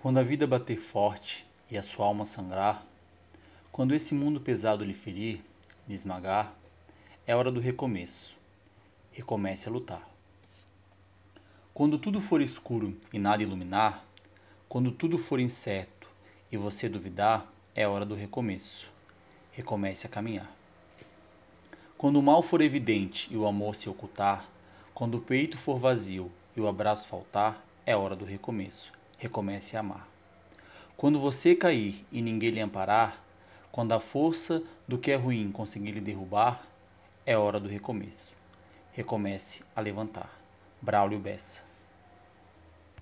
Quando a vida bater forte e a sua alma sangrar, quando esse mundo pesado lhe ferir, lhe esmagar, é hora do recomeço. Recomece a lutar. Quando tudo for escuro e nada iluminar, quando tudo for incerto e você duvidar, é hora do recomeço. Recomece a caminhar. Quando o mal for evidente e o amor se ocultar, quando o peito for vazio e o abraço faltar, é hora do recomeço recomece a amar. Quando você cair e ninguém lhe amparar, quando a força do que é ruim conseguir lhe derrubar, é hora do recomeço. Recomece a levantar. Braulio Bessa